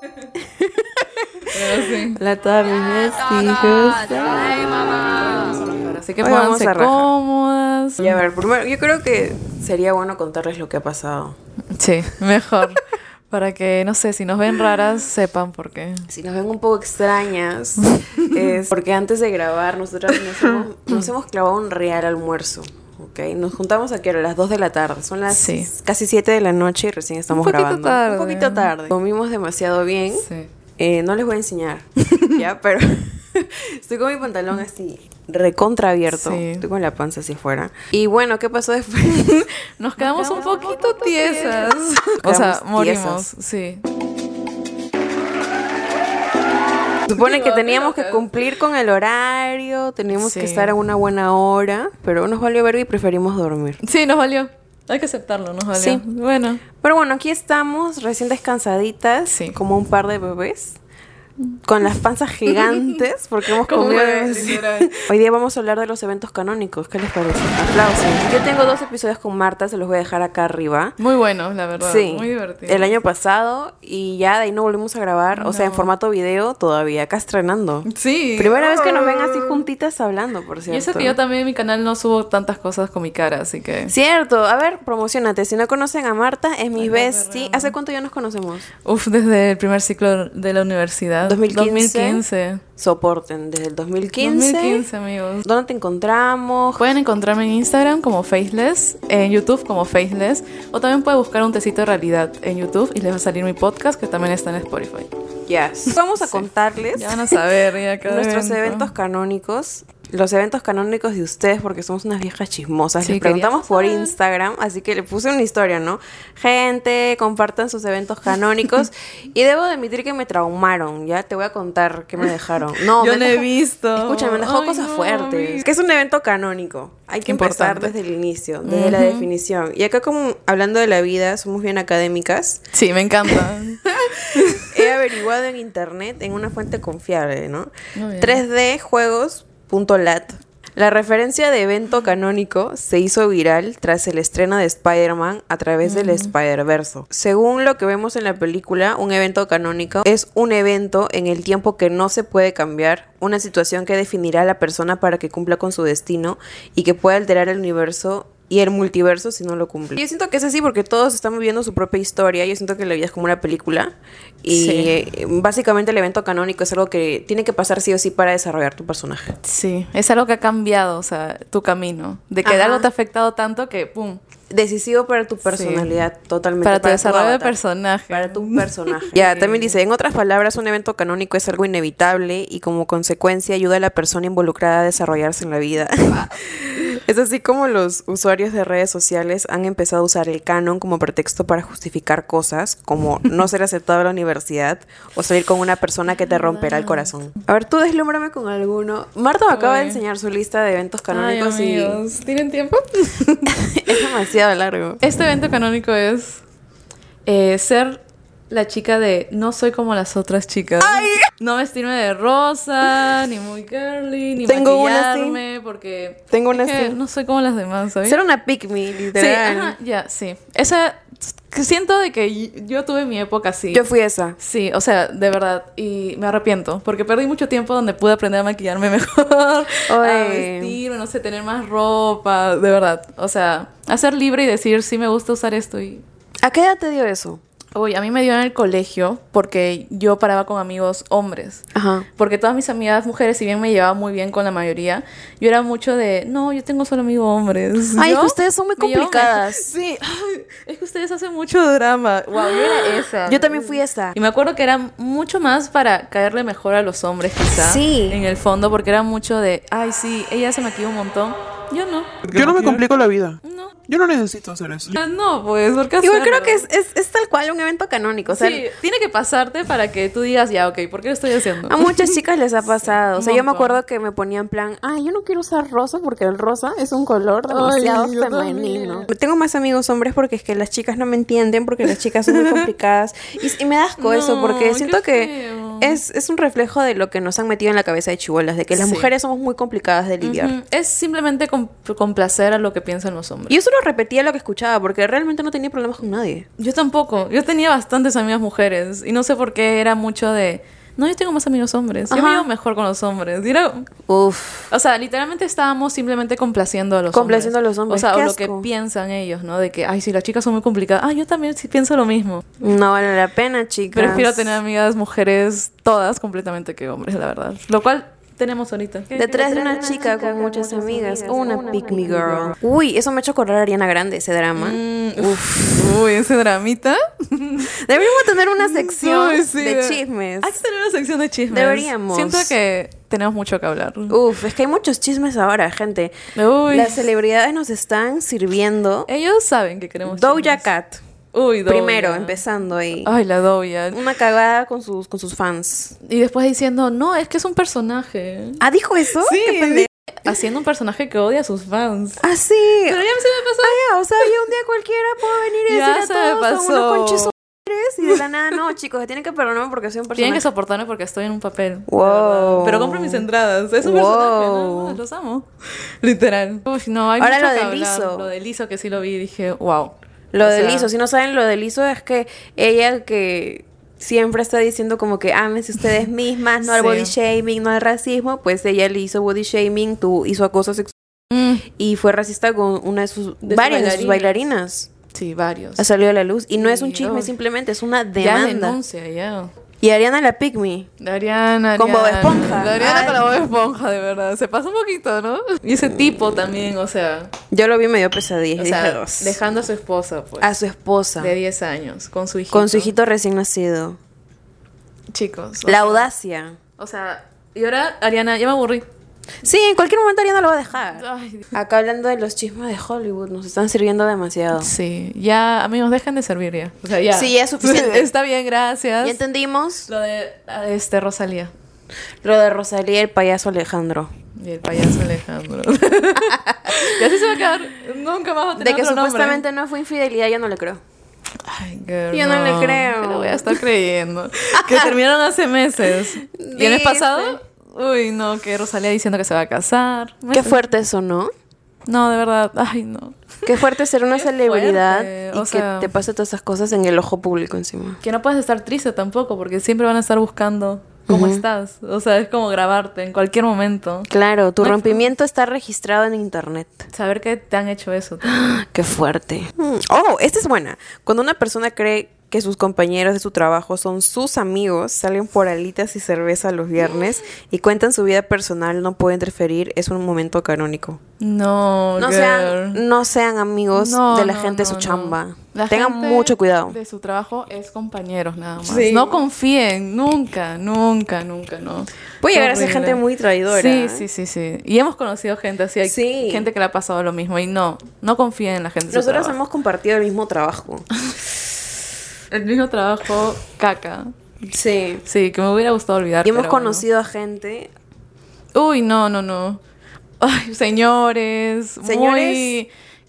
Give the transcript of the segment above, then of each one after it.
Pero sí. Hola a todas mis besties. Así que pónganse cómodas. Y a ver, primero, yo creo que sería bueno contarles lo que ha pasado. Sí, mejor. Para que, no sé, si nos ven raras, sepan por qué. Si nos ven un poco extrañas, es porque antes de grabar nosotros nos hemos, nos hemos clavado un real almuerzo. ¿Ok? Nos juntamos aquí a las 2 de la tarde. Son las Sí. casi 7 de la noche y recién estamos poquito grabando. tarde. Un poquito tarde. Comimos demasiado bien. Sí. Eh, no les voy a enseñar, ¿ya? Pero estoy con mi pantalón así recontra abierto. Sí. Estoy con la panza hacia afuera. Y bueno, ¿qué pasó después? Nos quedamos un poquito tiesas. O sea, morimos, tiesas. sí. Supone que teníamos que cumplir con el horario, teníamos Sí. que estar a una buena hora, pero nos valió ver y preferimos dormir. Sí, nos valió. Hay que aceptarlo, nos valió. Sí. Bueno. Pero bueno, aquí estamos, recién descansaditas, Sí. como un par de bebés, con las panzas gigantes, porque hemos comido. Hoy día vamos a hablar de los eventos canónicos, ¿qué les parece? Aplausos. Yo tengo dos episodios con Marta, se los voy a dejar acá arriba. Muy bueno, la verdad. Sí, Muy divertido. el año pasado y ya de ahí no volvimos a grabar, o sea, en formato video todavía, acá estrenando. Sí. Primera vez que nos ven así juntitas hablando, por cierto. Y eso que yo también en mi canal no subo tantas cosas con mi cara, así que... Cierto, a ver, promocionate. Si no conocen a Marta, es mi bestie. ¿Hace cuánto ya nos conocemos? Uf, desde el primer ciclo de la universidad. 2015. 2015. Soporten, desde el 2015. 2015, amigos. ¿Dónde te encontramos? Pueden encontrarme en Instagram como Faceless, en YouTube como Faceless, o también pueden buscar un tecito de realidad en YouTube y les va a salir mi podcast que también está en Spotify. Yes. Vamos a contarles Ya van a saber ya nuestros evento. eventos canónicos. Los eventos canónicos de ustedes, porque somos unas viejas chismosas. Sí, Les preguntamos por. Instagram, así que le puse una historia, ¿no? Gente, compartan sus eventos canónicos. y debo de admitir que me traumaron, ¿ya? Te voy a contar qué me dejaron. No, Yo no he visto. Escúchame, me dejó Ay, cosas no, fuertes. Que es un evento canónico. Hay que empezar Importante. desde el inicio, desde la definición. Y acá como hablando de la vida, somos bien académicas. Sí, me encanta. He averiguado en internet en una fuente confiable, ¿no? Muy bien. 3djuegos.lat. La referencia de evento canónico se hizo viral tras el estreno de Spider-Man a través del Spider-Verso. Según lo que vemos en la película, un evento canónico es un evento en el tiempo que no se puede cambiar, una situación que definirá a la persona para que cumpla con su destino y que pueda alterar el universo y el multiverso si no lo cumple. Yo siento que es así porque todos están viviendo su propia historia. Yo siento que la vida es como una película. Y Sí. básicamente el evento canónico es algo que tiene que pasar sí o sí para desarrollar tu personaje. Sí, es algo que ha cambiado, o sea, tu camino. De que Ajá. algo te ha afectado tanto que, pum, Decisivo para tu personalidad, totalmente. para tu desarrollo de avatar, personaje. Para tu personaje. ya, también dice, en otras palabras, un evento canónico es algo inevitable y como consecuencia ayuda a la persona involucrada a desarrollarse en la vida. es así como los usuarios de redes sociales han empezado a usar el canon como pretexto para justificar cosas como no ser aceptado en la universidad o salir con una persona que te romperá el corazón. A ver, tú deslúmbrame con alguno. Marta me acaba de enseñar su lista de eventos canónicos Ay, y amigos, ¿tienen tiempo? es demasiado largo. Este evento canónico es eh, ser la chica de no soy como las otras chicas. No vestirme de rosa, ni muy girly, ni Tengo una maquillarme, porque Tengo una que no soy como las demás, ¿sabes? Ser una pick me, Sí, literal. ajá, ya, sí. Esa, siento de que yo tuve mi época así. Yo fui esa. Sí, o sea, de verdad, y me arrepiento, porque perdí mucho tiempo donde pude aprender a maquillarme mejor, a Oye. vestirme, no sé, tener más ropa, de verdad. O sea, a ser libre y decir, sí me gusta usar esto y... ¿A qué edad te dio eso? Uy, a mí me dio en el colegio porque yo paraba con amigos hombres. Ajá. Porque todas mis amigas mujeres, si bien me llevaba muy bien con la mayoría, yo era mucho de, no, yo tengo solo amigos hombres. Ay, es que ustedes son muy me complicadas. Sí, ay, es que ustedes hacen mucho drama. Wow, yo era esa. Yo también fui esa. Y me acuerdo que era mucho más para caerle mejor a los hombres, quizá. Sí. En el fondo, porque era mucho de, ay, sí, ella se maquilla un montón. Yo no. Yo no me complico la vida. No. Yo no necesito hacer eso. Ah, No, pues, ¿por qué Igual creo que es, es, es tal cual un evento canónico. O sea, sí, tiene que pasarte para que tú digas, ya, ok, ¿por qué lo estoy haciendo? a muchas chicas les ha pasado. O sea, yo me acuerdo que me ponía en plan, ay, yo no quiero usar rosa porque el rosa es un color demasiado Ay, femenino. Tengo más amigos hombres porque es que las chicas no me entienden, porque las chicas son muy complicadas. Y, y me da asco eso, porque siento que feo. Es, es un reflejo de lo que nos han metido en la cabeza de chibolas, de que las Sí. mujeres somos muy complicadas de lidiar. Es simplemente com- complacer a lo que piensan los hombres. Y yo solo repetía lo que escuchaba porque realmente no tenía problemas con nadie. Yo tampoco. Yo tenía bastantes amigas mujeres y no sé por qué era mucho de... No, yo tengo más amigos hombres. Yo me llevo mejor con los hombres. Y era- Uf. O sea, literalmente estábamos simplemente complaciendo a los Complaciendo hombres. a los hombres. O sea, Qué o lo que piensan ellos, ¿no? De que, ay, si las chicas son muy complicadas. Ah, yo también sí pienso lo mismo. No vale la pena, chicas. Prefiero tener amigas mujeres todas completamente que hombres, la verdad. Lo cual tenemos ahorita. Detrás de una chica con muchas amigas, una pick me girl. Uy, eso me ha hecho acordar a Ariana Grande, ese drama. Mm, uf. Uy, ese dramita. Deberíamos tener una sección sí, de chismes. Hay que tener una sección de chismes. Deberíamos. Siento que tenemos mucho que hablar. Uf, es que hay muchos chismes ahora, gente. Uy. Las celebridades nos están sirviendo. Ellos saben que queremos Doja chismes. Cat. Uy. Primero, empezando ahí. Ay, la Doja. Una cagada con sus, con sus fans. Y después diciendo, no, es que es un personaje. Ah, ¿dijo eso? Sí, Qué haciendo un personaje que odia a sus fans. Ah, sí. Pero ya se me pasó. Ah, ya, o sea, yo un día cualquiera puedo venir y Ya decir se a me todos son unos pasó. conches su madres", y de la nada, no, chicos, tienen que perdonarme porque soy un personaje. Tienen que soportarme porque estoy en un papel. Wow. Pero compren mis entradas. Es un Wow. personaje, los amo. Literal. Uy, no, hay Ahora mucho lo de. Lizo. Lo de Lizo que sí lo vi y dije, wow. Lo O de sea, Lizo, si no saben, lo de Lizo es que ella que siempre está diciendo como que ámense ustedes mismas, no al Sí. body shaming, no al racismo, pues ella le hizo body shaming, tú hizo acoso sexual mm, y fue racista con una de sus De sus varias de sus bailarinas. sí, varios. Ha salido a la luz y no es un chisme simplemente, es una Ya demanda. denuncia, ya. Y Ariana la pick me. Ariana, Con Bob. Esponja. La Ariana Ay. con la Bob Esponja, de verdad. Se pasa un poquito, ¿no? Y ese tipo también, o sea, Yo lo vi medio pesadilla, o sea dejando a su esposa, pues. a su esposa de 10 años, con su hijito. con su hijito recién nacido. Chicos. La sea, audacia. O sea, y ahora, Ariana, ya me aburrí. Sí, en cualquier momento Ariana lo va a dejar. Ay, Acá hablando de los chismes de Hollywood, nos están sirviendo demasiado. sí, ya, amigos, dejen de servir ya. O sea, ya. Sí, ya es suficiente. Está bien, gracias. Ya entendimos Lo de ah, este Rosalía lo de Rosalía y el payaso Alejandro. y el payaso Alejandro. y así se va a quedar. Nunca más va a tener De que otro nombre. supuestamente no fue infidelidad, ya no le creo. Ay, girl, Yo no le creo. que le voy a estar creyendo. que terminaron hace meses. ¿Y el mes Dice. pasado? Uy, no, que Rosalía diciendo que se va a casar. Qué fuerte eso, ¿no? No, de verdad. Ay, no. Qué fuerte ser una Qué celebridad fuerte, y o que te pase todas esas cosas en el ojo público encima. Que no puedes estar triste tampoco, porque siempre van a estar buscando cómo estás. O sea, es como grabarte en cualquier momento. Claro, tu No rompimiento está registrado en internet. Saber que te han hecho eso. Qué fuerte. Mm, Oh, esta es buena. Cuando una persona cree que sus compañeros de su trabajo son sus amigos, salen por alitas y cerveza los viernes y cuentan su vida personal, no puede interferir, es un momento canónico. No, No girl. sean, no sean amigos No, de la no, gente de su chamba. La Tengan gente mucho cuidado. De su trabajo es compañeros nada más. Sí. No confíen, nunca, nunca, nunca, no. Puede llegar a ser gente muy traidora. Sí, sí, sí, sí. Y hemos conocido gente así, hay Sí. gente que le ha pasado lo mismo y no, no confíen en la gente. de su Nosotros hemos compartido el mismo trabajo. el mismo trabajo, caca. Sí. Sí, que me hubiera gustado olvidar. Y hemos pero bueno. conocido a gente. Uy, no, no, no. Ay, señores, Señores.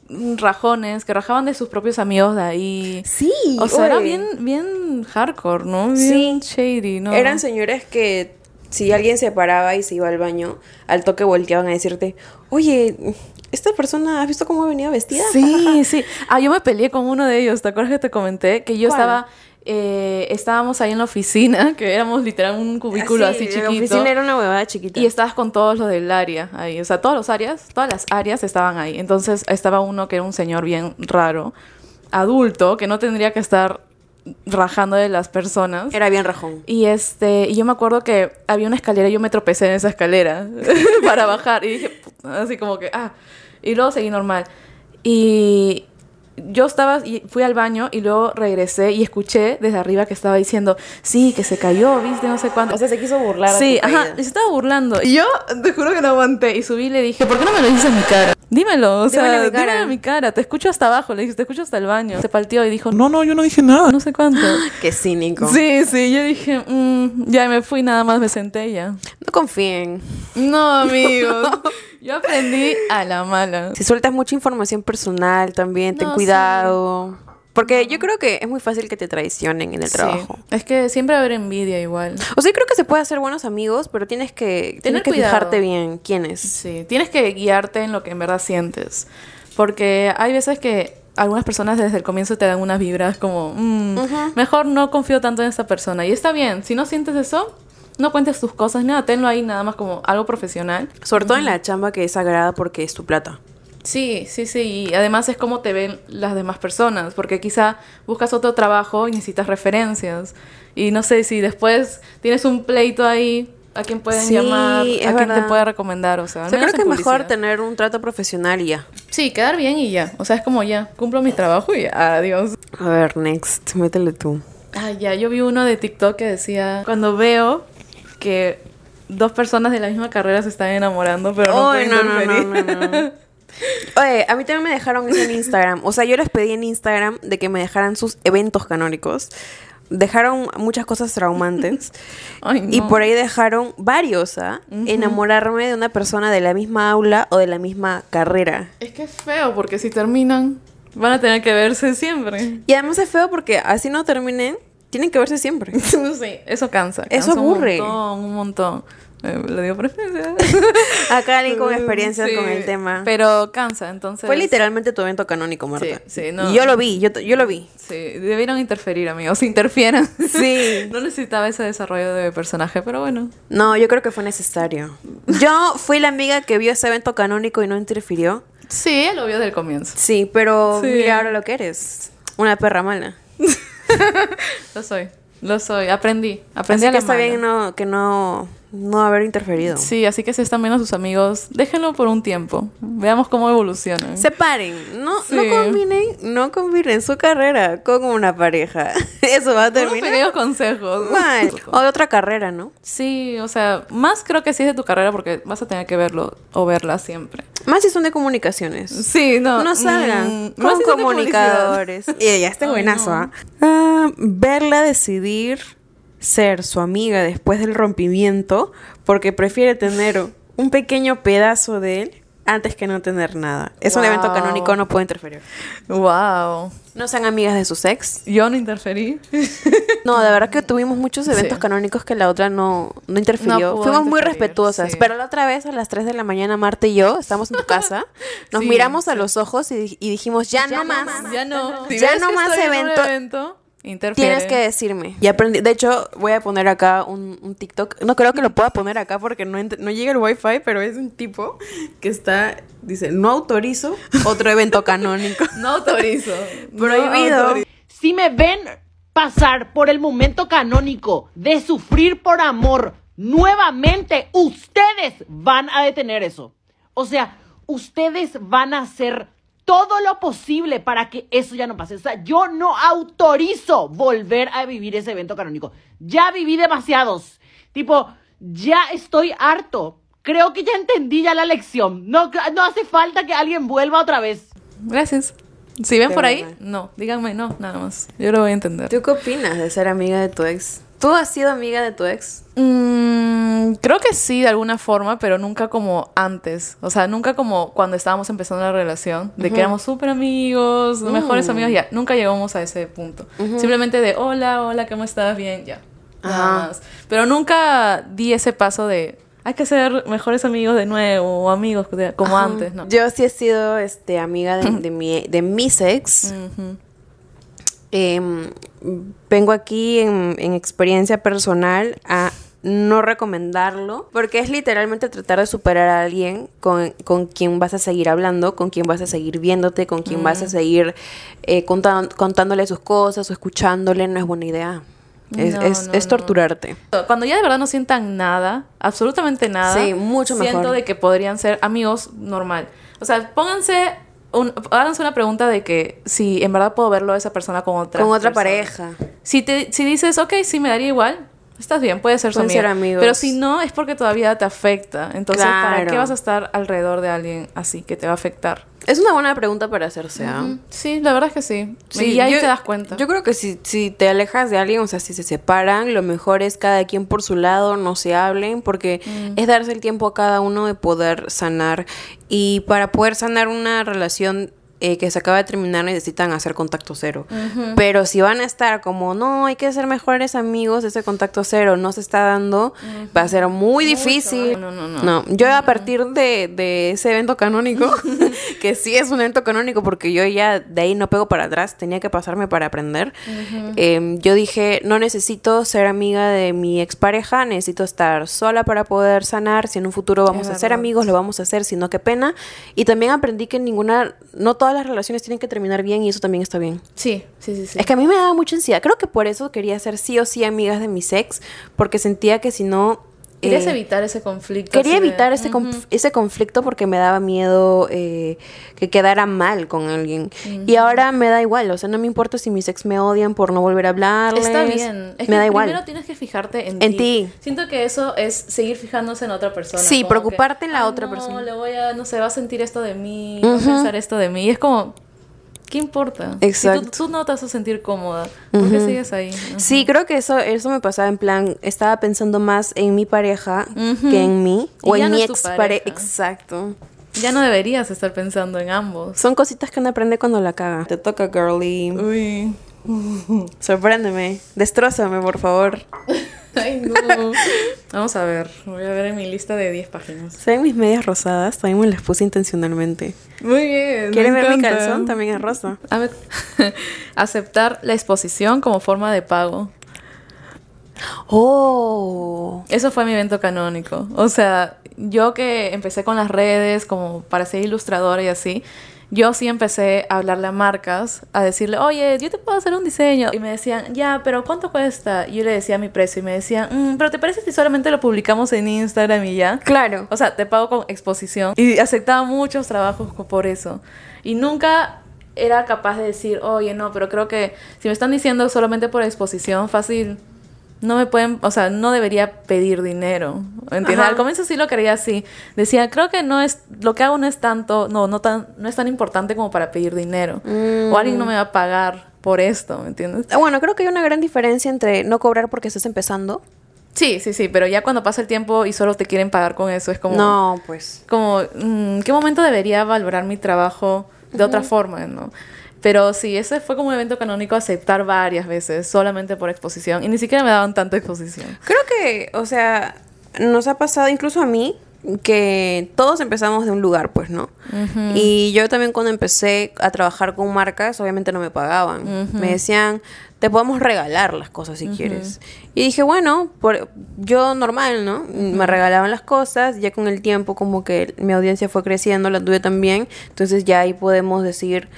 muy rajones, que rajaban de sus propios amigos de ahí. Sí. O sea, era bien, bien hardcore, ¿no? Sí. Bien shady, ¿no? Eran señores que si alguien se paraba y se iba al baño, al toque volteaban a decirte, oye, esta persona, ¿has visto cómo venía vestida? Sí, sí. Ah, yo me peleé con uno de ellos. ¿Te acuerdas que te comenté? Que yo ¿Cuál? estaba... eh, estábamos ahí en la oficina, que éramos literal un cubículo así, La chiquito. oficina era una huevada chiquita. Y estabas con todos los del área ahí. O sea, todos los áreas, todas las áreas estaban ahí. Entonces estaba uno que era un señor bien raro, adulto, que no tendría que estar rajando de las personas. Era bien rajón. Y este, y yo me acuerdo que había una escalera y yo me tropecé en esa escalera para bajar. Y dije, así como que, ah. Y luego seguí normal. Y yo estaba, y fui al baño y luego regresé y escuché desde arriba que estaba diciendo, sí, que se cayó, viste, no sé cuánto. O sea, se quiso burlar. Sí, ajá, caída. se estaba burlando. Y yo te juro que no aguanté. Y subí y le dije, ¿por qué no me lo dices en mi cara? Dímelo, o sea, Dímelo en mi dímelo cara. en mi cara. Te escucho hasta abajo, le dije, te escucho hasta el baño. Se palteó y dijo, no, No, no, yo no dije nada. no sé cuánto. Qué cínico. Sí, sí, yo dije, mm, ya me fui, nada más me senté y ya. No confíen. No, amigos. Yo aprendí a la mala. Si sueltas mucha información personal también, ten No, cuidado. Porque yo creo que es muy fácil que te traicionen en el Sí. trabajo. Es que siempre va a haber envidia igual. O sea, yo creo que se puede hacer buenos amigos, pero tienes que, tienes Tener que cuidado. fijarte bien quiénes. Sí, tienes que guiarte en lo que en verdad sientes. Porque hay veces que algunas personas desde el comienzo te dan unas vibras como, mm, mejor no confío tanto en esta persona. Y está bien, si no sientes eso, no cuentes tus cosas, nada, tenlo ahí nada más como algo profesional. Sobre todo en la chamba que es sagrada porque es tu plata. Sí, sí, sí. Y además es como te ven las demás personas, porque quizá buscas otro trabajo y necesitas referencias. Y no sé si después tienes un pleito ahí, a quién pueden Sí, llamar, a quién te puede recomendar, o sea, O sea, creo que es mejor tener un trato profesional y ya. Sí, quedar bien y ya. O sea, es como ya, cumplo mi trabajo y ya, adiós. A ver, next, métele tú. Ah, ya, yo vi uno de TikTok que decía, cuando veo que dos personas de la misma carrera se están enamorando, pero no Ay, pueden no, no, no. Oye, a mí también me dejaron eso en Instagram. O sea, yo les pedí en Instagram de que me dejaran sus eventos canónicos. Dejaron muchas cosas traumantes. Ay, no. Y por ahí dejaron varios, ¿ah? Enamorarme de una persona de la misma aula o de la misma carrera. Es que es feo, porque si terminan, van a tener que verse siempre. Y además es feo porque así no terminen, tienen que verse siempre. sí, eso cansa. Eso cansa aburre. Un montón, un montón. Eh, le digo preferencia. Acá alguien con experiencias Sí, con el tema. Pero cansa, entonces. Fue literalmente tu evento canónico, Marta. Sí, sí, no. Y yo lo vi, yo, yo lo vi. Sí, debieron interferir, amigos. Interfieran. Sí. no necesitaba ese desarrollo de personaje, pero bueno. No, yo creo que fue necesario. Yo fui la amiga que vio ese evento canónico y no interfirió. Sí, él lo vio desde el comienzo. Sí, pero Sí. mira ahora lo que eres. Una perra mala. Lo soy. Lo soy. Aprendí. Aprendí Así a que la está mala. bien no, que no, no haber interferido. Sí, así que si están viendo a sus amigos, déjenlo por un tiempo. Veamos cómo evolucionan. Separen, no, no combinen, no combinen su carrera con una pareja. Eso va a Unos terminar pequeños consejos. mal. O de otra carrera, ¿no? Sí, o sea, más creo que sí es de tu carrera porque vas a tener que verlo o verla siempre. Más si son de comunicaciones. Sí, no. No salgan mm, con si comunicadores. Y ya está buenazo, no. ¿ah? Ah, verla decidir ser su amiga después del rompimiento porque prefiere tener un pequeño pedazo de él antes que no tener nada. Es un evento Wow. canónico, no puede interferir. Wow. No sean amigas de sus ex. Yo no interferí. No, de verdad que tuvimos muchos eventos Sí. canónicos que la otra no, no interfirió. No Fuimos muy respetuosas. sí. Pero la otra vez, a las 3 de la mañana, Marta y yo estamos en tu casa. Nos Sí, miramos a los ojos y, y dijimos, ya, no más. Ya no. Si Ya no más evento, interfiere. Tienes que decirme. Y aprendí. De hecho, voy a poner acá un, un TikTok. No creo que lo pueda poner acá porque no, ent- no llega el wifi, pero es un tipo que está. Dice, no autorizo otro evento canónico. No autorizo. No Prohibido. autorizo. Si me ven pasar por el momento canónico de sufrir por amor nuevamente, ustedes van a detener eso. O sea, ustedes van a hacer todo lo posible para que eso ya no pase. O sea, yo no autorizo volver a vivir ese evento canónico. Ya viví demasiados. Tipo, ya estoy harto. Creo que ya entendí ya la lección. No, no hace falta que alguien vuelva otra vez. Gracias. Si ven por ahí, no. Díganme no, nada más. Yo lo voy a entender. ¿Tú qué opinas de ser amiga de tu ex? ¿Tú has sido amiga de tu ex? Mm, creo que sí, de alguna forma, pero nunca como antes. O sea, nunca como cuando estábamos empezando la relación, de que éramos súper amigos, mejores Mm. amigos, ya. Nunca llegamos a ese punto. Simplemente de, hola, hola, ¿cómo estás? Bien, ya. Nada más. Pero nunca di ese paso de, hay que ser mejores amigos de nuevo, o amigos de- como antes, ¿no? Yo sí he sido este, amiga de, de, mi, de mis ex. Em, vengo aquí en, en experiencia personal a no recomendarlo, porque es literalmente tratar de superar a alguien con, con quien vas a seguir hablando, con quien vas a seguir viéndote, con quien vas a Mm. seguir eh, contan- contándole sus cosas o escuchándole, no es buena idea. Es, No, es- no, es no. torturarte. Cuando ya de verdad no sientan nada, absolutamente nada. Sí, mucho Siento mejor. de que podrían ser amigos normal. O sea, pónganse, un, háganse una pregunta de que si en verdad puedo verlo a esa persona con otra Con otra persona. pareja. Si, te, si dices, ok, sí, me daría igual, estás bien, puede ser su ser amigos. Pero si no, es porque todavía te afecta. Entonces, ¿para qué vas a estar alrededor de alguien así que te va a afectar? Es una buena pregunta para hacerse, ¿ah? Mm, Sí, la verdad es que sí. Sí, y ahí yo- te das cuenta. Yo creo que si, si te alejas de alguien, o sea, si se separan, lo mejor es cada quien por su lado, no se hablen, porque Mm. es darse el tiempo a cada uno de poder sanar. Y para poder sanar una relación eh, que se acaba de terminar necesitan hacer contacto cero. Pero si van a estar como, no, hay que ser mejores amigos, ese contacto cero no se está dando, va a ser muy difícil. No, no, no. yo a partir de, de ese evento canónico, que sí es un evento canónico porque yo ya de ahí no pego para atrás, tenía que pasarme para aprender, em, yo dije, no necesito ser amiga de mi expareja, necesito estar sola para poder sanar, si en un futuro vamos Es a ser amigos, lo vamos a hacer, si no, qué pena. Y también aprendí que ninguna, no todas las relaciones tienen que terminar bien y eso también está bien. Sí, sí, sí, sí. Es que a mí me daba mucha ansiedad. Creo que por eso quería ser sí o sí amigas de mis ex, porque sentía que si no... Querías eh, evitar ese conflicto. Quería de- evitar ese, conf- ese conflicto porque me daba miedo eh, que quedara mal con alguien. Y ahora me da igual, o sea, no me importa si mis ex me odian por no volver a hablarles. Está bien. Es me que da igual. primero tienes que fijarte en, En ti. Siento que eso es seguir fijándose en otra persona. Sí, preocuparte en la "Ay, otra no, persona". le voy a, no sé, va a sentir esto de mí, va a pensar esto de mí. Y es como, ¿qué importa? Si Exacto. tú, tú no te vas a sentir cómoda, ¿por qué sigues ahí? Ajá. Sí, creo que eso, eso me pasaba en plan, estaba pensando más en mi pareja que en mí. Y O en no mi ex pareja. pareja. Exacto. Ya no deberías estar pensando en ambos. Son cositas que uno aprende cuando la caga. Te toca, girly. Uy. Sorpréndeme. Destrózame, por favor. Ay, no. Vamos a ver. Voy a ver en mi lista de 10 páginas. ¿Saben mis medias rosadas? También me las puse intencionalmente. Muy bien. ¿Quieren ver mi calzón? También es rosa. A ver, aceptar la exposición como forma de pago. Oh. Eso fue mi evento canónico. O sea, yo que empecé con las redes como para ser ilustradora y así, yo sí empecé a hablarle a marcas, a decirle, oye, yo te puedo hacer un diseño. Y me decían, ya, pero ¿cuánto cuesta? Y yo le decía mi precio y me decían, "Mm, pero ¿te parece si solamente lo publicamos en Instagram y ya? Claro. O sea, te pago con exposición. Y aceptaba muchos trabajos por eso. Y nunca era capaz de decir, oye, no, pero creo que si me están diciendo solamente por exposición, fácil, no me pueden, o sea, no debería pedir dinero. ¿Entiendes? Ajá. Al comienzo sí lo creía así. Decía, creo que no es, lo que hago no es tanto, no, no tan, no es tan importante como para pedir dinero. O alguien no me va a pagar por esto, ¿me entiendes? Bueno, creo que hay una gran diferencia entre no cobrar porque estás empezando. Sí, sí, sí, pero ya cuando pasa el tiempo y solo te quieren pagar con eso, es como... No, pues. como, mm, ¿qué momento debería valorar mi trabajo de otra forma, no? Pero sí, ese fue como un evento canónico aceptar varias veces, solamente por exposición. Y ni siquiera me daban tanta exposición. Creo que, o sea, nos ha pasado incluso a mí que todos empezamos de un lugar, pues, ¿no? Y yo también cuando empecé a trabajar con marcas, obviamente no me pagaban. Me decían, te podemos regalar las cosas si quieres. Y dije, bueno, por, yo normal, ¿no? Me regalaban las cosas, ya con el tiempo como que mi audiencia fue creciendo, la tuve también. Entonces ya ahí podemos decir,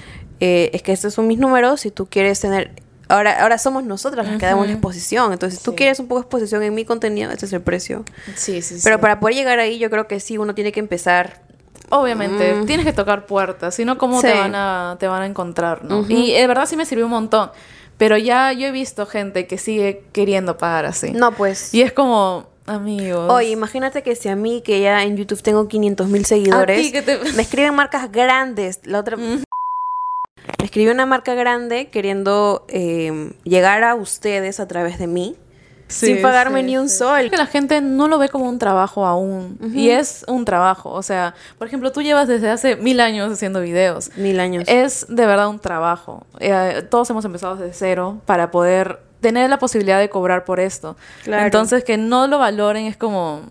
eh, es que estos son mis números, si tú quieres tener... Ahora, ahora somos nosotras las que damos la exposición. Entonces, si tú Sí. quieres un poco de exposición en mi contenido, este es el precio. Sí, sí, Pero para poder llegar ahí, yo creo que sí, uno tiene que empezar. Obviamente, tienes que tocar puertas, si no, ¿cómo te, van a, te van a encontrar, no? Y de verdad sí me sirvió un montón. Pero ya yo he visto gente que sigue queriendo pagar así. No, pues. Y es como, amigos. Oye, imagínate que si a mí, que ya en YouTube tengo 500 mil seguidores, te- me escriben marcas grandes. La otra. Me escribió una marca grande queriendo eh, llegar a ustedes a través de mí. Sí, sin pagarme sí, ni un sí. sol. que la gente no lo ve como un trabajo aún. Y es un trabajo. O sea, por ejemplo, tú llevas desde hace mil años haciendo videos. Mil años. Es de verdad un trabajo. Eh, todos hemos empezado desde cero para poder tener la posibilidad de cobrar por esto. Claro. Entonces, que no lo valoren es como...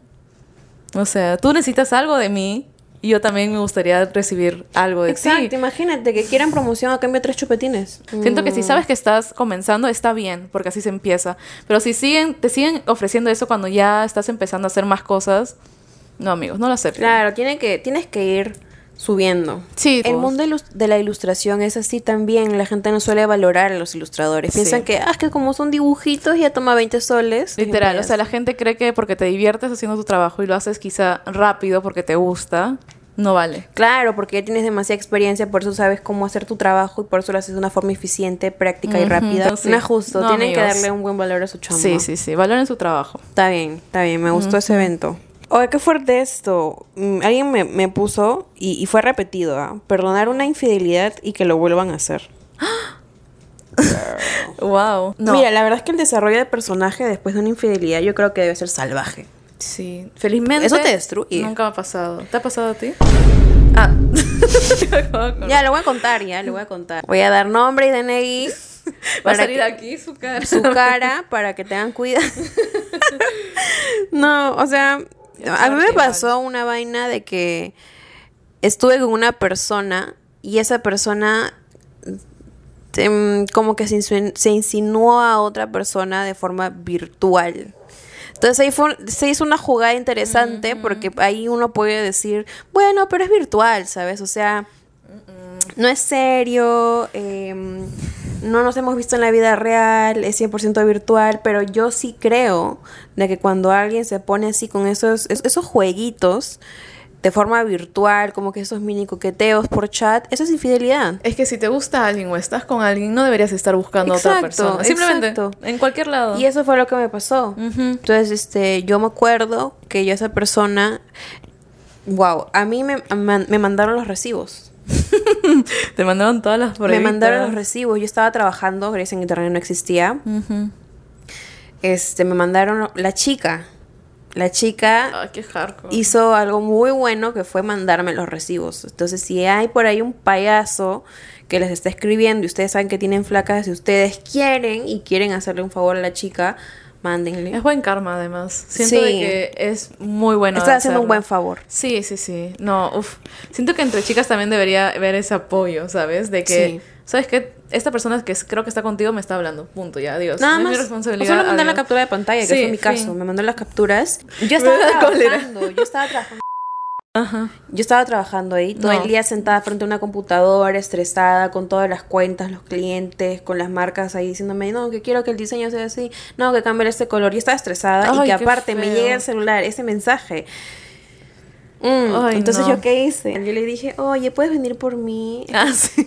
O sea, tú necesitas algo de mí y yo también me gustaría recibir algo de Exacto, imagínate que quieran promoción a cambio de tres chupetines. Siento Mm. que si sabes que estás comenzando, está bien, porque así se empieza. Pero si siguen, te siguen ofreciendo eso cuando ya estás empezando a hacer más cosas, no, amigos, no lo acepten. Claro, tiene que, tienes que ir subiendo. Sí, El mundo de la ilustración es así también. La gente no suele valorar a los ilustradores. Sí. Piensan que, ah, que como son dibujitos ya toma 20 soles. Literal, o sea, la gente cree que porque te diviertes haciendo tu trabajo y lo haces quizá rápido porque te gusta, no vale. Claro, porque ya tienes demasiada experiencia, por eso sabes cómo hacer tu trabajo y por eso lo haces de una forma eficiente, práctica y rápida. no es justo, no, tienen que darle un buen valor a su chamba. Sí, sí, sí, valoren su trabajo. Está bien, está bien, me gustó ese evento. Oye, qué fuerte esto. Mm, Alguien me, me puso, y, y fue repetido, ¿ah? perdonar una infidelidad y que lo vuelvan a hacer. Wow. No. Mira, la verdad es que el desarrollo de personaje después de una infidelidad yo creo que debe ser salvaje. Sí, felizmente. Eso te destruye. Nunca me ha pasado. ¿Te ha pasado a ti? Ah. Ya, lo voy a contar, ya, lo voy a contar. Voy a dar nombre y DNI. Va a para salir que- aquí su cara. su cara para que tengan cuidado. no, o sea, a mí me pasó una vaina de que estuve con una persona y esa persona em, como que se, insinu- se insinuó a otra persona de forma virtual. Entonces ahí fue, se hizo una jugada interesante porque ahí uno puede decir, bueno, pero es virtual, ¿sabes? O sea, no es serio, no nos hemos visto en la vida real, es 100% virtual, pero yo sí creo de que cuando alguien se pone así con esos, es- esos jueguitos de forma virtual, como que esos mini coqueteos por chat, eso es infidelidad. Es que si te gusta alguien o estás con alguien, no deberías estar buscando a otra persona. Simplemente, exacto. en cualquier lado. Y eso fue lo que me pasó. Entonces, este, yo me acuerdo que yo esa persona, wow, a mí me, me mandaron los recibos. Te mandaron todas las Me pruebitas. mandaron los recibos. Yo estaba trabajando, gracias en internet no existía. Este, me mandaron la chica. La chica Ay, qué hardcore. hizo algo muy bueno que fue mandarme los recibos. Entonces, si hay por ahí un payaso que les está escribiendo y ustedes saben que tienen flacas, si ustedes quieren y quieren hacerle un favor a la chica, mándenle. Es buen karma, además. Siento Sí. de que es muy bueno. Estás haciendo un buen favor. Sí, sí, sí. No, uff. Siento que entre chicas también debería haber ese apoyo, ¿sabes? De que, Sí. ¿sabes qué? Esta persona que creo que está contigo me está hablando. Punto, ya, adiós. Nada No más. es mi O responsabilidad. solo mandé la captura de pantalla, que Sí, fue mi caso. Me mandó las capturas. Yo estaba trabajando, yo estaba trabajando. Ajá. Yo estaba trabajando ahí todo No. el día sentada frente a una computadora, estresada, con todas las cuentas, los clientes, con las marcas ahí diciéndome, no, que quiero que el diseño sea así, no, que cambie este color. Yo estaba estresada y que aparte me llega el celular ese mensaje. Mm, Ay, entonces no. yo qué hice? Yo le dije, oye, ¿puedes venir por mí? Ah, sí.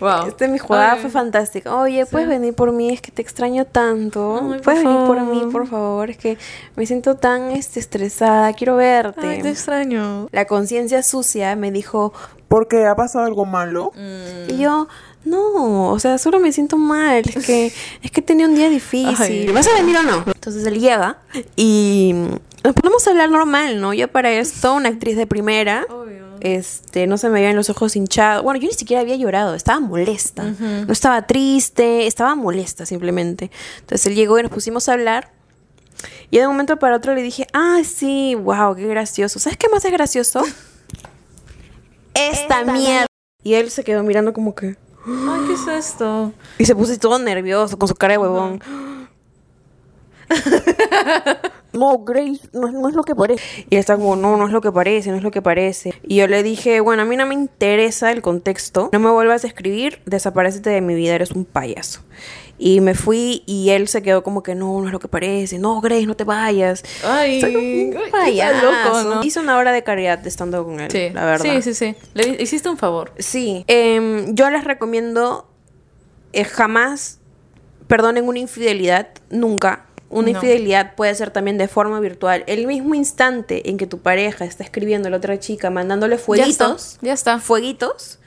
wow. Este, mi jugada Ay. fue fantástica. Oye, ¿puedes venir por mí? Es que te extraño tanto. Ay, por ¿Puedes venir por mí, por favor? Es que me siento tan este, estresada. Quiero verte. Ay, te extraño. La conciencia sucia me dijo, Porque ha pasado algo malo. Mm. y yo, no, o sea, solo me siento mal. Es que, es que tenía un día difícil. Ay. ¿Vas a venir o no? Entonces él llega y nos ponemos a hablar normal, ¿no? Yo para esto, una actriz de primera. Obvio. Este, no se me veían los ojos hinchados. Bueno, yo ni siquiera había llorado, estaba molesta. No estaba triste, estaba molesta simplemente. Entonces él llegó y nos pusimos a hablar. Y de un momento para otro le dije, ah, sí, wow, qué gracioso. ¿Sabes qué más es gracioso? Esta mierda. Y él se quedó mirando como que... Ay, ¿qué es esto? Y se puso todo nervioso, con su cara de huevón. No, Grace, no, no es lo que parece. Y él está como, no, no es lo que parece, no es lo que parece. Y yo le dije, bueno, a mí no me interesa el contexto. No me vuelvas a escribir, desaparecete de mi vida, eres un payaso. Y me fui y él se quedó como que, no, no es lo que parece. No, Grace, no te vayas. Ay, un payaso. loco, ¿no? Hice una hora de caridad estando con él, Sí, la verdad. Sí, sí, sí. Le hiciste un favor. Sí, em, yo les recomiendo eh, jamás perdonen una infidelidad, nunca. Una No. infidelidad puede ser también de forma virtual. El mismo instante en que tu pareja está escribiendo a la otra chica, mandándole Ya está. fueguitos, Ya está. fueguitos,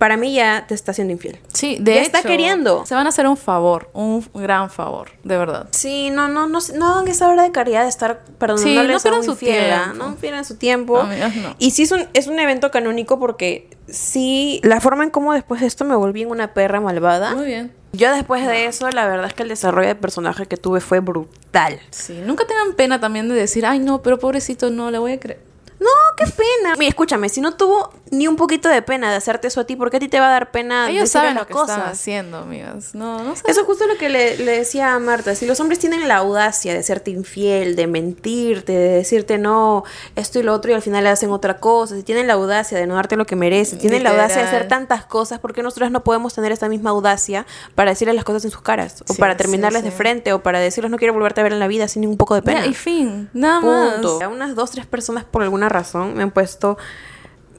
para mí ya te está haciendo infiel. Sí, de Ya hecho. está queriendo. Se van a hacer un favor, un gran favor, de verdad. Sí, no, no, no, no hagan esa hora de caridad de estar perdonándoles no a pierdan un su ¿ah? tiempo. No pierdan su tiempo. Amigas, no. Y sí es un, es un evento canónico porque sí, la forma en cómo después de esto me volví en una perra malvada. Muy bien. Yo después de eso, la verdad es que el desarrollo de personaje que tuve fue brutal. Sí, nunca tengan pena también de decir, ay, no, pero pobrecito, no, le voy a creer. No, qué pena. Mira, escúchame, si no tuvo ni un poquito de pena de hacerte eso a ti, ¿por qué a ti te va a dar pena Ellos saben lo que cosas? están haciendo, amigas. No, no sé. Eso es justo lo que le, le decía a Marta. Si los hombres tienen la audacia de serte infiel, de mentirte, de decirte no, esto y lo otro, y al final le hacen otra cosa, si tienen la audacia de no darte lo que mereces, tienen la audacia de hacer tantas cosas, ¿por qué nosotros no podemos tener esta misma audacia para decirles las cosas en sus caras? O Sí, para sí, terminarles de frente, o para decirles no quiero volverte a ver en la vida sin ningún poco de pena. Ya, y fin, nada Punto. más. A unas dos, tres personas por alguna razón me han puesto.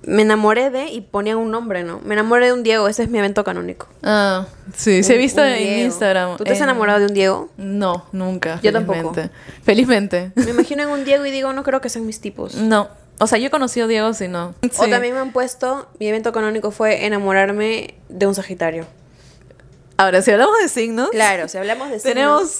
Me enamoré de y ponían un nombre, ¿no? Me enamoré de un Diego, ese es mi evento canónico. Ah, sí, se he visto en Diego. Instagram. ¿Tú te has en- enamorado de un Diego? No, nunca. Yo tampoco. felizmente. Felizmente. Me imagino en un Diego y digo, no creo que sean mis tipos. No. O sea, yo he conocido a Diego, si no. O también me han puesto, mi evento canónico fue enamorarme de un Sagitario. Ahora, si hablamos de signos, Claro, si hablamos de signos,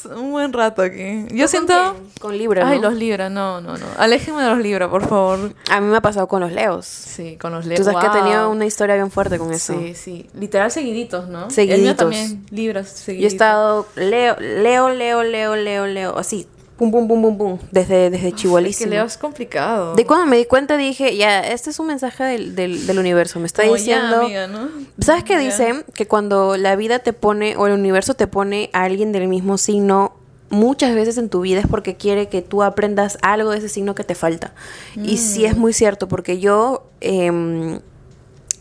tenemos un buen rato aquí. Yo ¿Tú siento... Con? Con Libra, Ay, ¿no? los Libra, no, no, no. Aléjenme de los Libra, por favor. A mí me ha pasado con los Leos. Sí, con los Libra. Tú sabes que he tenido una historia bien fuerte con eso. Sí, sí. Literal seguiditos, ¿no? El mío Seguiditos. también, Libra, Yo he seguiditos. estado Leo, Leo, Leo, Leo, Leo, Leo, así, pum, pum, pum, pum, pum, desde, desde Es que chihualísimo. Leo es complicado. De cuando me di cuenta dije, ya, este es un mensaje del, del, del universo, me está Como ya, diciendo... amiga, ¿no? ¿Sabes qué dicen? Que cuando la vida te pone, o el universo te pone a alguien del mismo signo, muchas veces en tu vida es porque quiere que tú aprendas algo de ese signo que te falta. Y sí Mm. es muy cierto, porque yo em,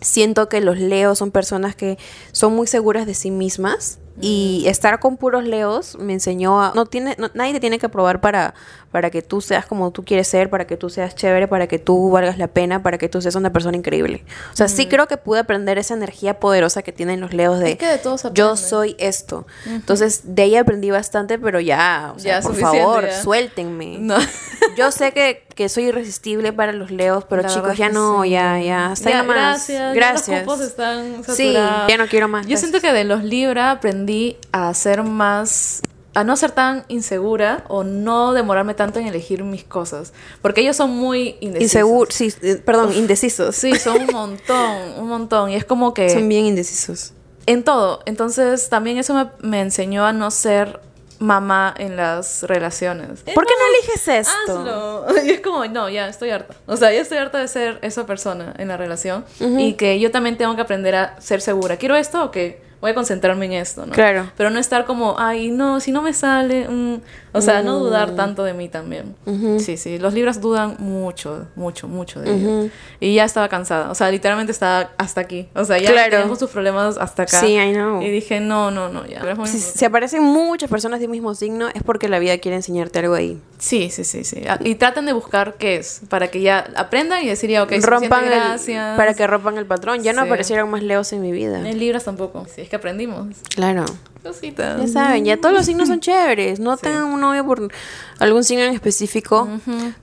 siento que los leos son personas que son muy seguras de sí mismas. Y Mm. estar con puros leos me enseñó a... No tiene, no- nadie te tiene que probar para, para que tú seas como tú quieres ser, para que tú seas chévere, para que tú valgas la pena, para que tú seas una persona increíble. O sea, sí creo que pude aprender esa energía poderosa que tienen los leos de... Es que de todos yo soy esto. Entonces, de ahí aprendí bastante, pero ya, o sea, Ya, por favor, ya. suéltenme. No. Yo sé que, que soy irresistible para los leos, pero La chicos, ya no, sí. ya, ya, hasta Ya, nomás. Gracias. ya Gracias. Los cupos están Sí, saturados. ya no quiero más, Yo gracias. siento que de los Libra aprendí a ser más a no ser tan insegura o no demorarme tanto en elegir mis cosas, porque ellos son muy indecisos. Inseguro, sí, eh, perdón, indecisos. Sí, son un montón, un montón y es como que Son bien indecisos. en todo. Entonces también eso me, me enseñó a no ser mamá en las relaciones. ¿Por qué no eliges esto? Hazlo. Y es como, no, ya estoy harta. O sea, ya estoy harta de ser esa persona en la relación. Y que yo también tengo que aprender a ser segura. ¿Quiero esto o qué? Voy a concentrarme en esto, ¿no? Claro. Pero no estar como, ay, no, si no me sale. mm". O sea, no Mm. dudar tanto de mí también. Sí, sí. Los libros dudan mucho, mucho, mucho de ello. Y ya estaba cansada. O sea, literalmente estaba hasta aquí. O sea, ya Claro. teníamos sus problemas hasta acá. Sí, I know. Y dije, no, no, no, ya. Si, si aparecen muchas personas del mismo signo, es porque la vida quiere enseñarte algo ahí. Sí, sí, sí, sí. Ah, Y traten de buscar qué es, para que ya aprendan y decir, ya, ok, rompan suficiente, el, gracias. para que rompan el patrón. Ya no Sí. aparecieron más leos en mi vida. En libras tampoco. Sí, es que aprendimos. Claro. Cositas. Ya saben, ya todos los signos son chéveres. No tengan un novio por algún signo en específico.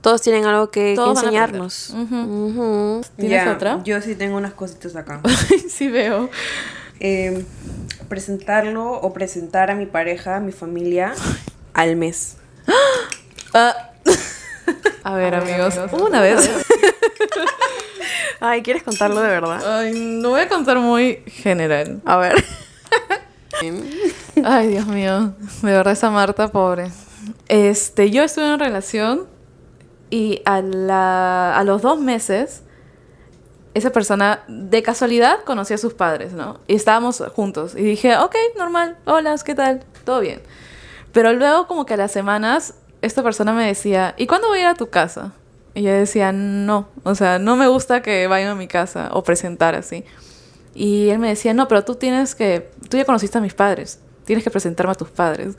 Todos tienen algo que, que Todos van a enseñarnos. aprender. Ujú. ¿Tienes Ya, otra? Yo sí tengo unas cositas acá. sí veo. Eh, presentarlo o presentar a mi pareja, a mi familia, al mes. Ah. A ver, amigos. Una vez. Ay, ¿quieres contarlo de verdad? Ay, no voy a contar muy general. A ver. Ay, Dios mío. De verdad, esa Marta, pobre. Este, yo estuve en una relación y a, la, a los dos meses, esa persona de casualidad conocía a sus padres, ¿no? Y estábamos juntos. Y dije, ok, normal. Hola, ¿qué tal? Todo bien. Pero luego, como que a las semanas, esta persona me decía, ¿y cuándo voy a ir a tu casa? Y yo decía, no. O sea, no me gusta que vayan a mi casa o presentar así. Y él me decía, no, pero tú tienes que, tú ya conociste a mis padres, tienes que presentarme a tus padres.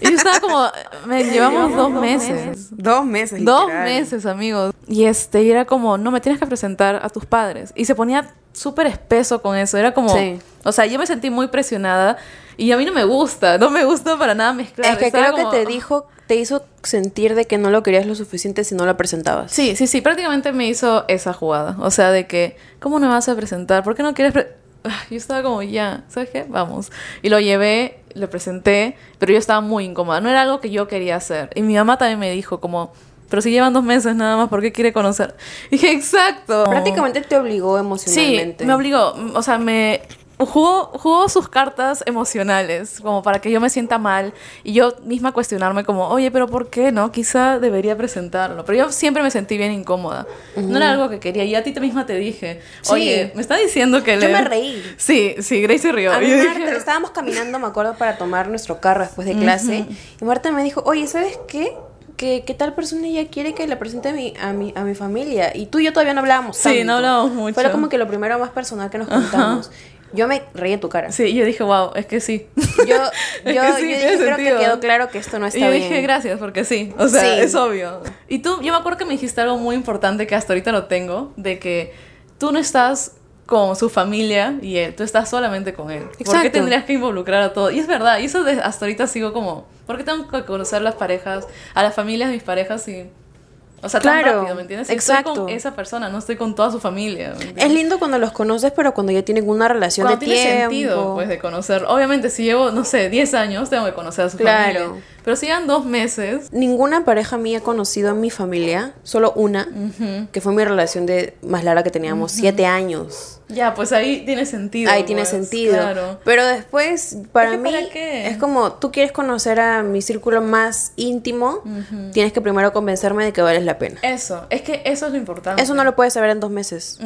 Y yo estaba como, me llevamos dos meses. Dos meses. Dos literal. meses, amigos. Y este, y era como, no, me tienes que presentar a tus padres. Y se ponía súper espeso con eso. Era como, Sí. o sea, yo me sentí muy presionada y a mí no me gusta, no me gusta para nada mezclar. es que Estaba creo que te dijo, te hizo sentir de que no lo querías lo suficiente si no lo presentabas. Sí, sí, sí, prácticamente me hizo esa jugada. O sea, de que, ¿cómo no me vas a presentar? ¿Por qué no quieres pre- Ah, Yo estaba como, ya, ¿sabes qué? Vamos. Y lo llevé, le presenté, pero yo estaba muy incómoda. No era algo que yo quería hacer. Y mi mamá también me dijo como, pero si llevan dos meses nada más, ¿por qué quiere conocer? Y dije, exacto. Prácticamente te obligó Sí, emocionalmente. me obligó. O sea, me jugó, jugó sus cartas emocionales, como para que yo me sienta mal y yo misma cuestionarme como, oye, pero ¿por qué no? Quizá debería presentarlo. Pero yo siempre me sentí bien incómoda. No era algo que quería. Y a ti misma te dije, Sí. oye, me está diciendo que Yo le... me reí. Sí, sí, Grace se rió. A mí Marta, dije, estábamos caminando, me acuerdo, para tomar nuestro carro después de clase. Y Marta me dijo, oye, ¿sabes qué? Que, que tal persona ya quiere que la presente a mi, a, mi, a mi familia. Y tú y yo todavía no hablábamos Sí, tanto. no hablábamos mucho. Fue como que lo primero más personal que nos contamos. Yo me reí en tu cara. Sí, yo dije, wow, es que sí. Yo, yo, Es yo que sí, dije, creo que quedó claro que esto no está y yo bien. dije gracias porque sí, o sea, Sí. es obvio. Y tú, yo me acuerdo que me dijiste algo muy importante que hasta ahorita lo tengo, de que tú no estás con su familia y él, tú estás solamente con él. ¿Por qué Exacto. tendrías que involucrar a todo? Y es verdad, y eso de- hasta ahorita sigo como, ¿por qué tengo que conocer las parejas, a las familias de mis parejas y O sea, tan Claro, rápido, ¿me entiendes? exacto. Estoy con esa persona, no estoy con toda su familia. Es lindo cuando los conoces, pero cuando ya tienen una relación Cuando de tiene tiempo. sentido, pues, de conocer. Obviamente, si llevo, no sé, 10 años, tengo que conocer a su Claro. familia. Pero si llevan dos meses, Ninguna pareja mía ha conocido a mi familia, solo una, que fue mi relación de más larga que teníamos, siete años. Ya, pues ahí tiene sentido. Ahí tiene sentido. Claro. Pero después, para Es que mí, ¿para qué? es como tú quieres conocer a mi círculo más íntimo, tienes que primero convencerme de que vales la pena. Eso, es que eso es lo importante. Eso no lo puedes saber en dos meses.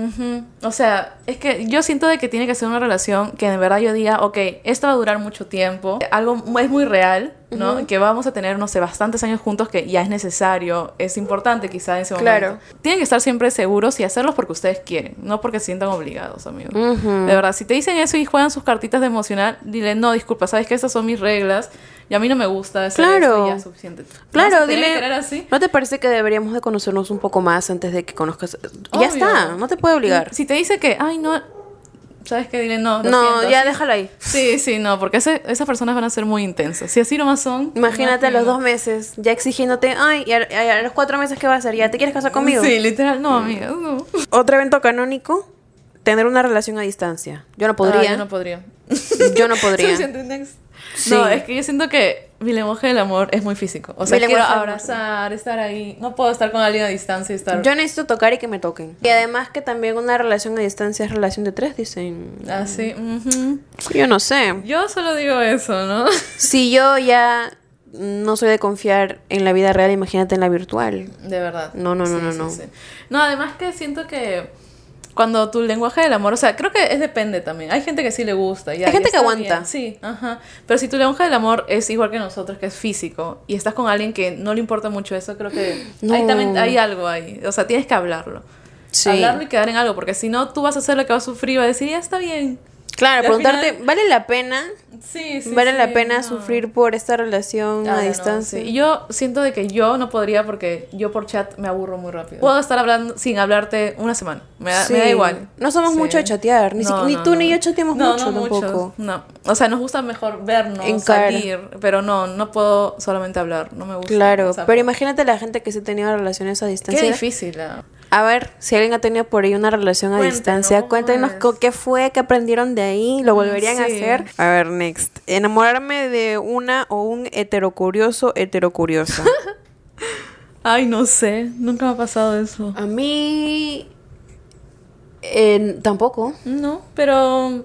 O sea, es que yo siento de que tiene que ser una relación que de verdad yo diga, ok, esto va a durar mucho tiempo, algo es muy real, ¿no? Que vamos a tener, no sé, bastantes años juntos que ya es necesario, es importante quizá en ese momento. Claro. Tienen que estar siempre seguros y hacerlos porque ustedes quieren, no porque se sientan obligados, amigos. De verdad, si te dicen eso y juegan sus cartitas de emocional, dile, no, disculpa, sabes que estas son mis reglas y a mí no me gusta hacer Claro. esto ya es suficiente. Claro, ¿No? ¿Se tiene que dile. así? ¿No te parece que deberíamos de conocernos un poco más antes de que conozcas? Ya está, no te puede obligar. Si te dice que, ay, no, ¿sabes qué? Dile, no, lo No, siento, ya déjalo ahí. Sí, sí, no, porque ese- esas personas van a ser muy intensas. Si así nomás son. Imagínate a los dos meses ya exigiéndote, ay, y a, los cuatro meses, ¿qué vas a hacer? ¿Ya te quieres casar conmigo? Sí, literal, no, amiga. No. Otro evento canónico, tener una relación a distancia. Yo no podría. Ah, yo no podría. Yo no podría. Sí. No, es que yo siento que mi lenguaje del amor es muy físico. O sea, Mi quiero abrazar, estar ahí. No puedo estar con alguien a distancia y estar Yo necesito tocar y que me toquen. Y además que también una relación a distancia es relación de tres, dicen. así. ujú. Yo no sé. Yo solo digo eso, ¿no? Si yo ya no soy de confiar en la vida real, imagínate en la virtual. De verdad. No, no, no, Sí, no, sí, no. sí. No, además que siento que cuando tu lenguaje del amor, o sea, creo que es depende también. Hay gente que sí le gusta. ya, Hay gente que aguanta. bien, Sí, ajá. Pero si tu lenguaje del amor es igual que nosotros, que es físico, y estás con alguien que no le importa mucho eso, creo que No. ahí también hay algo ahí. O sea, tienes que hablarlo. Sí. Hablarlo y quedar en algo, porque si no, tú vas a hacer lo que va a sufrir y va a decir, ya está bien. Claro, preguntarte, final- ¿vale la pena? Sí, sí. ¿Vale sí, la pena no. sufrir por esta relación Ah, a no, distancia? sí. Y Yo siento de que yo no podría porque yo por chat me aburro muy rápido. Puedo estar hablando sin hablarte una semana. Me da, me da Sí. igual. No somos Sí. mucho de chatear, ni, siqui- ni tú ni yo chateamos No, mucho no tampoco. No, o sea, nos gusta mejor vernos, En salir, pero no, no puedo solamente hablar, no me gusta. Claro, O sea, pero imagínate la gente que sí ha tenido relaciones a Qué distancia. difícil. ah. A ver, si alguien ha tenido por ahí una relación a distancia, ¿cómo cuéntenos qué fue, qué aprendieron de ahí, lo volverían a hacer. A ver, next. Enamorarme de una o un heterocurioso heterocuriosa. Ay, no sé, nunca me ha pasado eso. a mí eh, tampoco. No, pero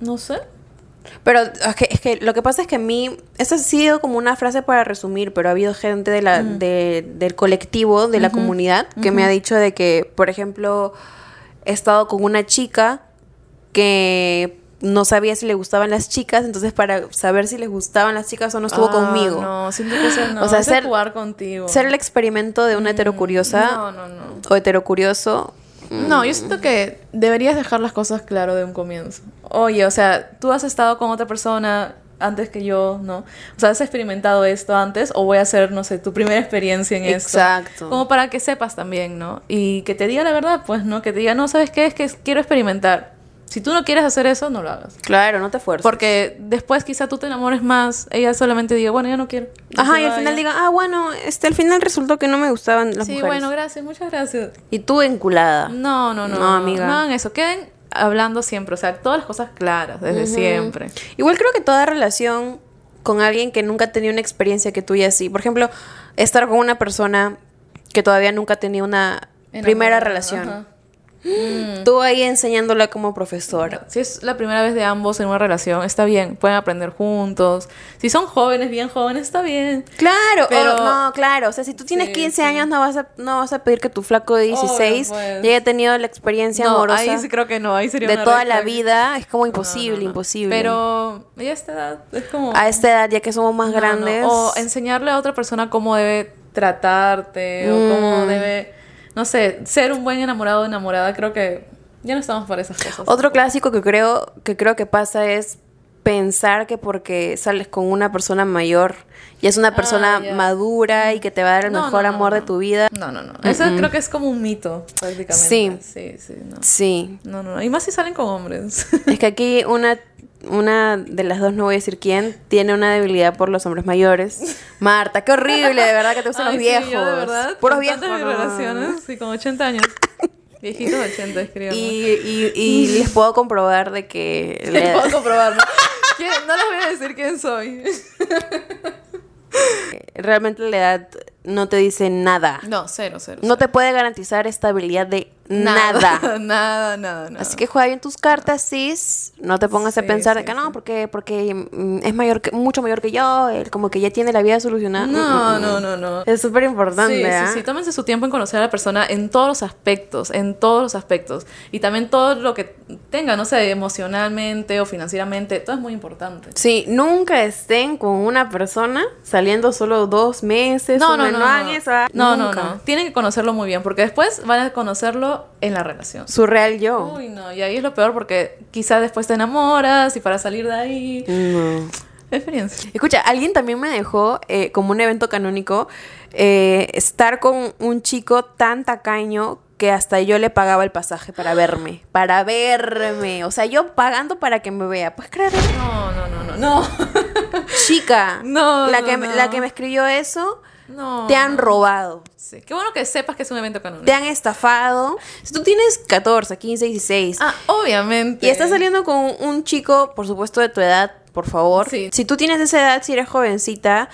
no sé. Pero es que, es que lo que pasa es que a mí, esa ha sido como una frase para resumir, pero ha habido gente de la, de- del colectivo, de la comunidad, que me ha dicho de que, por ejemplo, he estado con una chica que no sabía si le gustaban las chicas, entonces para saber si les gustaban las chicas o no estuvo Ah, conmigo. No, siento que eso no. O sea, ser- jugar contigo. Ser el experimento de una heterocuriosa No, no, no. o heterocurioso. No, yo siento que deberías dejar las cosas claro de un comienzo. Oye, o sea, tú has estado con otra persona antes que yo, ¿no? O sea, has experimentado esto antes o voy a hacer, no sé, tu primera experiencia en esto. Exacto. Como para que sepas también, ¿no? Y que te diga la verdad, pues, ¿no? Que te diga, no, ¿sabes qué? Es que quiero experimentar. Si tú no quieres hacer eso, no lo hagas. Claro, no te fuerces. Porque después quizá tú te enamores más, ella solamente diga, bueno, yo no quiero. Ajá, y al final diga, ah, bueno, este, al final resultó que no me gustaban las Sí, mujeres. bueno, gracias, muchas gracias. Y tú enculada. No, no, no. No, amiga. No hagan eso. Queden hablando siempre. O sea, todas las cosas claras, desde siempre. Igual creo que toda relación con alguien que nunca ha tenido una experiencia que tú y así. Por ejemplo, estar con una persona que todavía nunca ha tenido una primera relación. ajá. Tú ahí enseñándola como profesora. Si es la primera vez de ambos en una relación, está bien. Pueden aprender juntos. Si son jóvenes, bien jóvenes, está bien. Claro, Pero- no, claro. O sea, si tú tienes Sí, 15 sí. años, no vas, a, no vas a pedir que tu flaco de 16 pues. ya haya tenido la experiencia No, amorosa ahí sí creo que no. Ahí sería de una toda la vida. Es como imposible, no, no. imposible. Pero ya a esta edad es como... a esta edad, ya que somos más grandes. O enseñarle a otra persona cómo debe tratarte o Mm. cómo debe, no sé, ser un buen enamorado o enamorada. Creo que ya no estamos para esas cosas. Otro clásico que creo que creo que pasa es pensar que porque sales con una persona mayor y es una persona Ah, ya. madura y que te va a dar el No, mejor no, no, amor de tu vida. No, no, no. Eso creo que es como un mito, prácticamente. Sí. Sí, sí, no. Sí. No, no, no. Y más si salen con hombres. Es que aquí una una de las dos, no voy a decir quién, tiene una debilidad por los hombres mayores. Marta, qué horrible, de verdad que te gustan Ay, los sí, viejos. yo de verdad, Puros viejos. no. relaciones, sí, con 80 años. Viejitos 80, escriban. Y, y, y les puedo comprobar de que Les puedo comprobarlo. ¿Quién? No les voy a decir quién soy. realmente la edad no te dice nada. No, cero, cero. No te puede garantizar estabilidad de nada. nada, nada, nada. Así que juega bien tus cartas, sis. No te pongas a pensar de sí, que no, porque, porque mm, es mayor que, mucho mayor que yo, él como que ya tiene la vida solucionada. No, Mm, mm, no, mm. no, no. Es súper importante, Sí, ¿ah? sí, sí. Tómense su tiempo en conocer a la persona en todos los aspectos, en todos los aspectos. Y también todo lo que tenga, no sé, emocionalmente o financieramente, todo es muy importante. Sí, nunca estén con una persona saliendo solo dos meses. No, no, no, no hagan no. eso, ¿ah? No, no, no. Tienen que conocerlo muy bien, porque después van a conocerlo en la relación. Su real yo. Uy, no, y ahí es lo peor porque quizás después te enamoras y para salir de ahí. No. Experiencia. Escucha, alguien también me dejó eh, como un evento canónico eh, estar con un chico tan tacaño que hasta yo le pagaba el pasaje para verme. Para verme. O sea, yo pagando para que me vea. Pues claro. No, no, no, no, no. Chica. No, la no, que, no. la que me escribió eso, No. te han robado. Sí. Qué bueno que sepas que es un evento canónico. Te han estafado. Si tú tienes 14, 15, 16 Ah, obviamente. y estás saliendo con un chico, por supuesto, de tu edad, por favor. Sí. Si tú tienes esa edad, si eres jovencita,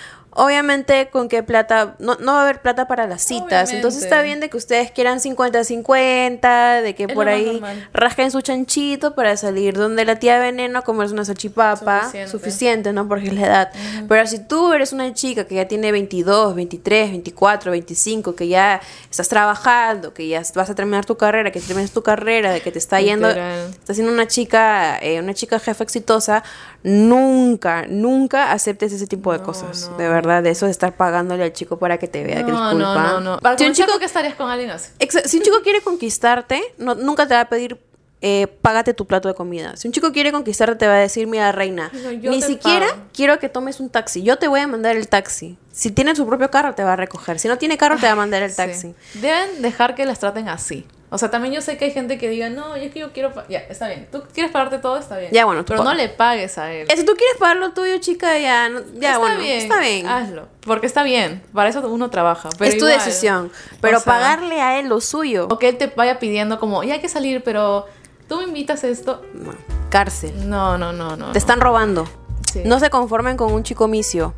obviamente con qué plata, no, no va a haber plata para las citas. Obviamente. Entonces está bien de que ustedes quieran 50-50, de que Es por ahí normal. rasquen su chanchito para salir donde la tía veneno comerse una salchipapa. Suficiente. Suficiente, ¿no? Porque es la edad. Pero si tú eres una chica que ya tiene 22, 23, 24, 25, que ya estás trabajando, que ya vas a terminar tu carrera, que terminas tu carrera, de que te está yendo estás siendo una chica, eh, una chica jefa exitosa, nunca, nunca aceptes ese tipo de No, cosas. no. De verdad, de eso de estar pagándole al chico para que te vea. que No, disculpa. no, no, no. Para Si un chico, que estarías con alguien así. si un chico quiere conquistarte, no, nunca te va a pedir. eh, págate tu plato de comida. Si un chico quiere conquistarte, te va a decir, mira, reina, No, ni siquiera pago". quiero que tomes un taxi. Yo te voy a mandar el taxi. Si tiene su propio carro, te va a recoger. Si no tiene carro, te va a mandar el Sí. taxi. Deben dejar que las traten así. O sea, también yo sé que hay gente que diga, no, es que yo quiero... pa-". Ya, está bien. Tú quieres pagarte todo, está bien. Ya, bueno, tú Pero no le pagues a él. Si tú quieres pagar lo tuyo, chica, ya, no- ya está bueno, bien. está bien. Hazlo. Porque está bien. Para eso uno trabaja. Pero es tu igual, decisión. Pero o sea, pagarle a él lo suyo. O que él te vaya pidiendo como, ya hay que salir, pero tú me invitas a esto. No. Cárcel. No, no, no, no. Te están robando. Sí. No se conformen con un chico misio.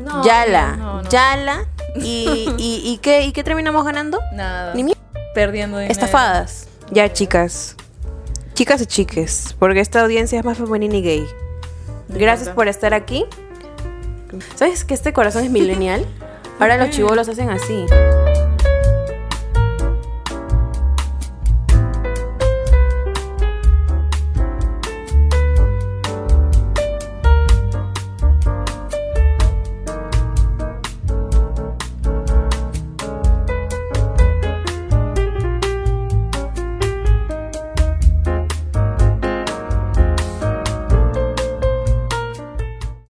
no, yala. no, no. Yala. Y, y, y qué, ¿Y qué terminamos ganando? Nada. Ni Perdiendo dinero. Estafadas. Ya, chicas. Chicas y chiques. Porque esta audiencia es más femenina y gay. Gracias por estar aquí. ¿Sabes que este corazón es millennial? Ahora los chivolos hacen así.